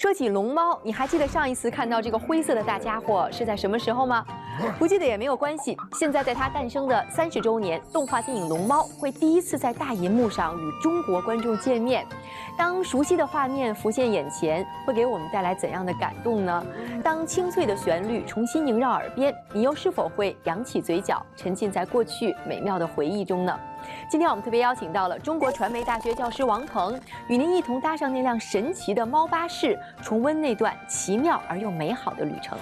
说起龙猫，你还记得上一次看到这个灰色的大家伙是在什么时候吗？不记得也没有关系。现在在它诞生的三十周年，动画电影《龙猫》会第一次在大银幕上与中国观众见面。当熟悉的画面浮现眼前，会给我们带来怎样的感动呢？当清脆的旋律重新萦绕耳边，你又是否会扬起嘴角，沉浸在过去美妙的回忆中呢？今天我们特别邀请到了中国传媒大学教师王鹏，与您一同搭上那辆神奇的猫巴士，重温那段奇妙而又美好的旅程。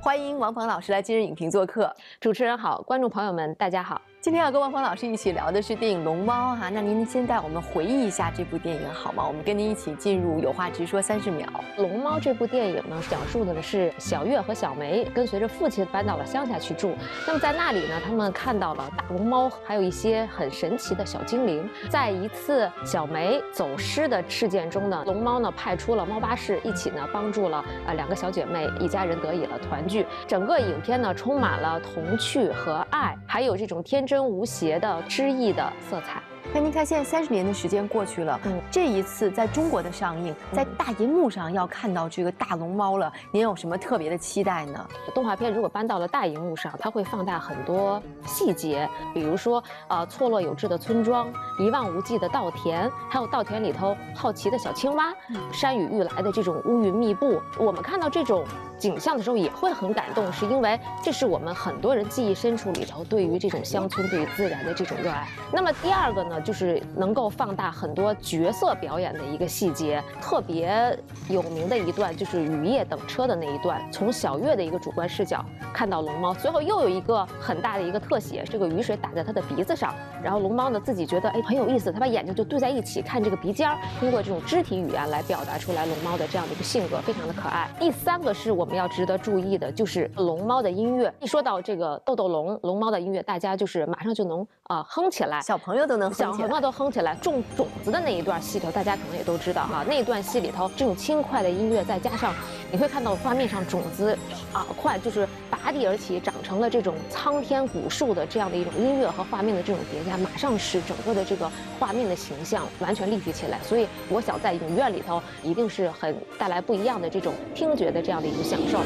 欢迎王鹏老师来今日影评做客。主持人好，观众朋友们大家好。今天要跟王峰老师一起聊的是电影《龙猫》哈，那您先带我们回忆一下这部电影好吗？我们跟您一起进入有话直说三十秒。《龙猫》这部电影呢，讲述的呢是小月和小梅跟随着父亲搬到了乡下去住。那么在那里呢，他们看到了大龙猫，还有一些很神奇的小精灵。在一次小梅走失的事件中呢，龙猫呢派出了猫巴士，一起呢帮助了呃两个小姐妹，一家人得以了团聚。整个影片呢，充满了童趣和爱，还有这种天真。真无邪的诗意的色彩。那您看，现在三十年的时间过去了，嗯，这一次在中国的上映，在大银幕上要看到这个大龙猫了，您有什么特别的期待呢？动画片如果搬到了大银幕上，它会放大很多细节，比如说，呃，错落有致的村庄，一望无际的稻田，还有稻田里头好奇的小青蛙，山雨欲来的这种乌云密布。我们看到这种景象的时候也会很感动，是因为这是我们很多人记忆深处里头对于这种乡村、对于自然的这种热爱。那么第二个呢？就是能够放大很多角色表演的一个细节，特别有名的一段就是雨夜等车的那一段，从小月的一个主观视角看到龙猫，随后又有一个很大的一个特写，这个雨水打在它的鼻子上，然后龙猫呢自己觉得哎很有意思，它把眼睛就对在一起看这个鼻尖儿，通过这种肢体语言来表达出来龙猫的这样的一个性格，非常的可爱。第三个是我们要值得注意的，就是龙猫的音乐。一说到这个豆豆龙龙猫的音乐，大家就是马上就能啊哼起来，小朋友都能哼起来。小朋友都哼起来，种种子的那一段戏头，大家可能也都知道哈。那一段戏里头，这种轻快的音乐，再加上你会看到画面上种子啊，快就是拔地而起，长成了这种苍天古树的这样的一种音乐和画面的这种叠加，马上使整个的这个画面的形象完全立体起来。所以我想在影院里头，一定是很带来不一样的这种听觉的这样的一个享受。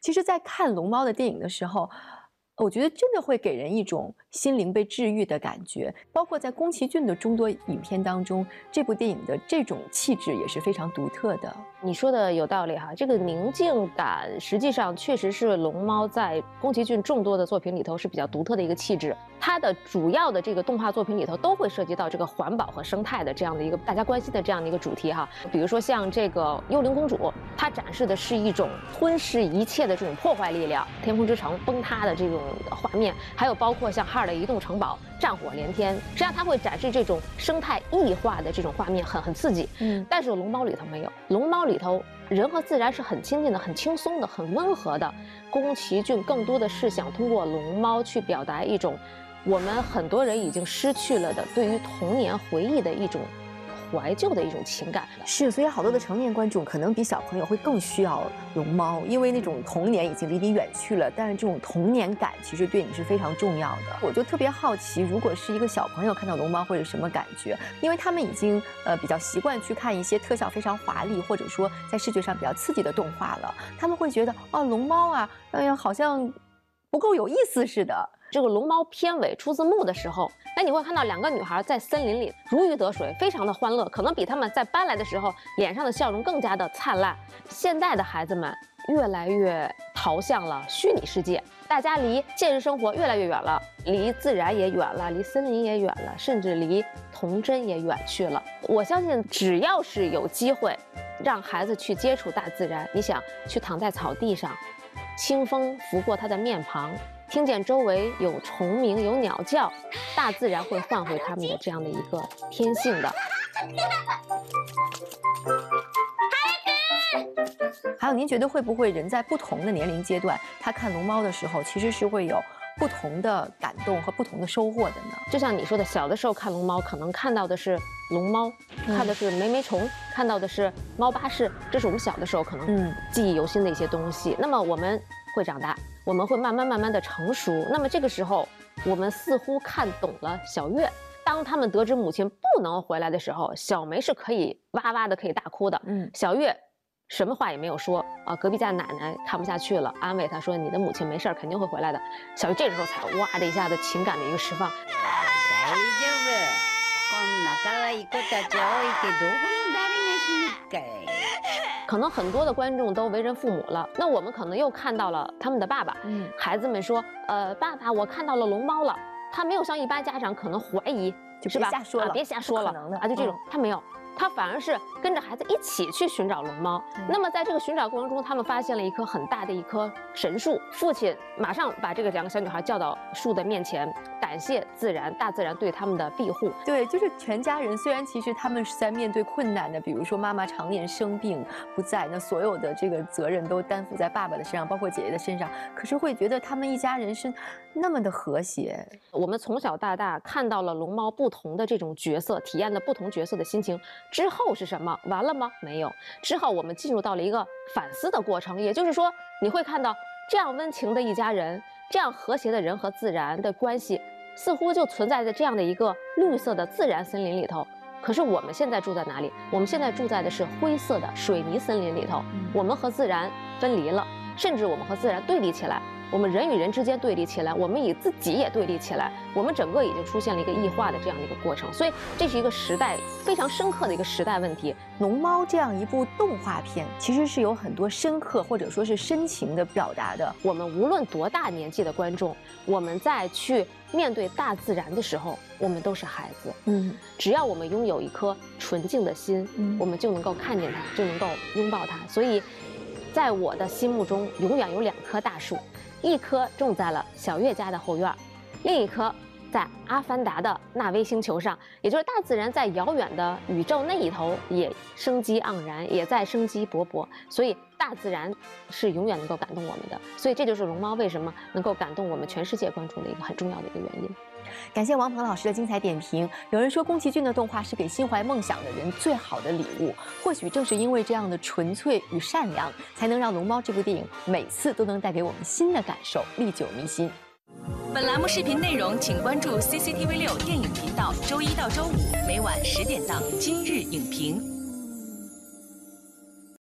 其实，在看龙猫的电影的时候，我觉得真的会给人一种心灵被治愈的感觉。包括在宫崎骏的众多影片当中，这部电影的这种气质也是非常独特的。你说的有道理哈，这个宁静感实际上确实是龙猫在宫崎骏众多的作品里头是比较独特的一个气质。它的主要的这个动画作品里头都会涉及到这个环保和生态的这样的一个大家关心的这样的一个主题哈。比如说像这个幽灵公主，它展示的是一种吞噬一切的这种破坏力量，天空之城崩塌的这种画面，还有包括像哈尔的移动城堡战火连天，实际上它会展示这种生态异化的这种画面，很很刺激。嗯，但是龙猫里头没有，龙猫里头人和自然是很亲近的，很轻松的，很温和的。宫崎骏更多的是想通过龙猫去表达一种。我们很多人已经失去了的对于童年回忆的一种怀旧的一种情感的，是，所以好多的成年观众可能比小朋友会更需要龙猫，因为那种童年已经离你远去了，但是这种童年感其实对你是非常重要的。我就特别好奇，如果是一个小朋友看到龙猫会是什么感觉？因为他们已经呃比较习惯去看一些特效非常华丽，或者说在视觉上比较刺激的动画了，他们会觉得哦，龙猫啊，哎呀，好像不够有意思似的。这个龙猫片尾出字幕的时候，那，你会看到两个女孩在森林里如鱼得水，非常的欢乐，可能比他们在搬来的时候脸上的笑容更加的灿烂。现在的孩子们越来越逃向了虚拟世界，大家离现实生活越来越远了，离自然也远了，离森林也远了，甚至离童真也远去了。我相信，只要是有机会让孩子去接触大自然，你想去躺在草地上，清风拂过他的面庞。听见周围有虫鸣、有鸟叫，大自然会唤回他们的这样的一个天性的。还有，您觉得会不会人在不同的年龄阶段，他看龙猫的时候，其实是会有不同的感动和不同的收获的呢？就像你说的，小的时候看龙猫，可能看到的是龙猫，看的是梅梅虫，看到的是猫巴士，这是我们小的时候可能记忆犹新的一些东西。那么我们会长大，我们会慢慢慢慢的成熟。那么这个时候，我们似乎看懂了小月。当他们得知母亲不能回来的时候，小梅是可以哇哇的可以大哭的。嗯，小月。什么话也没有说啊！隔壁家奶奶看不下去了，安慰她说：“你的母亲没事儿，肯定会回来的。”小月这时候才哇的一下子情感的一个释放。可能很多的观众都为人父母了，那我们可能又看到了他们的爸爸。嗯，孩子们说：“呃，爸爸，我看到了龙猫了。”他没有像一般家长可能怀疑，就是吧？瞎说了，别瞎说了，啊，就这种，他没有。他反而是跟着孩子一起去寻找龙猫。那么在这个寻找过程中，他们发现了一棵很大的一棵神树。父亲马上把这个两个小女孩叫到树的面前，感谢自然、大自然对他们的庇护。对，就是全家人。虽然其实他们是在面对困难的，比如说妈妈常年生病不在，那所有的这个责任都担负在爸爸的身上，包括姐姐的身上。可是会觉得他们一家人是那么的和谐。我们从小到大看到了龙猫不同的这种角色，体验了不同角色的心情。之后是什么？完了吗？没有。之后我们进入到了一个反思的过程，也就是说，你会看到这样温情的一家人，这样和谐的人和自然的关系，似乎就存在在这样的一个绿色的自然森林里头。可是我们现在住在哪里？我们现在住在的是灰色的水泥森林里头。我们和自然分离了，甚至我们和自然对立起来。我们人与人之间对立起来，我们与自己也对立起来，我们整个已经出现了一个异化的这样的一个过程，所以这是一个时代非常深刻的一个时代问题。龙猫这样一部动画片，其实是有很多深刻或者说是深情的表达的。我们无论多大年纪的观众，我们在去面对大自然的时候，我们都是孩子。嗯，只要我们拥有一颗纯净的心，我们就能够看见它，就能够拥抱它。所以，在我的心目中，永远有两棵大树。一颗种在了小月家的后院，另一颗在阿凡达的纳威星球上，也就是大自然在遥远的宇宙那一头也生机盎然，也在生机勃勃。所以大自然是永远能够感动我们的。所以这就是龙猫为什么能够感动我们全世界观众的一个很重要的一个原因。感谢王鹏老师的精彩点评。有人说宫崎骏的动画是给心怀梦想的人最好的礼物，或许正是因为这样的纯粹与善良，才能让《龙猫》这部电影每次都能带给我们新的感受，历久弥新。本栏目视频内容，请关注 CCTV 六电影频道，周一到周五每晚十点档《今日影评》。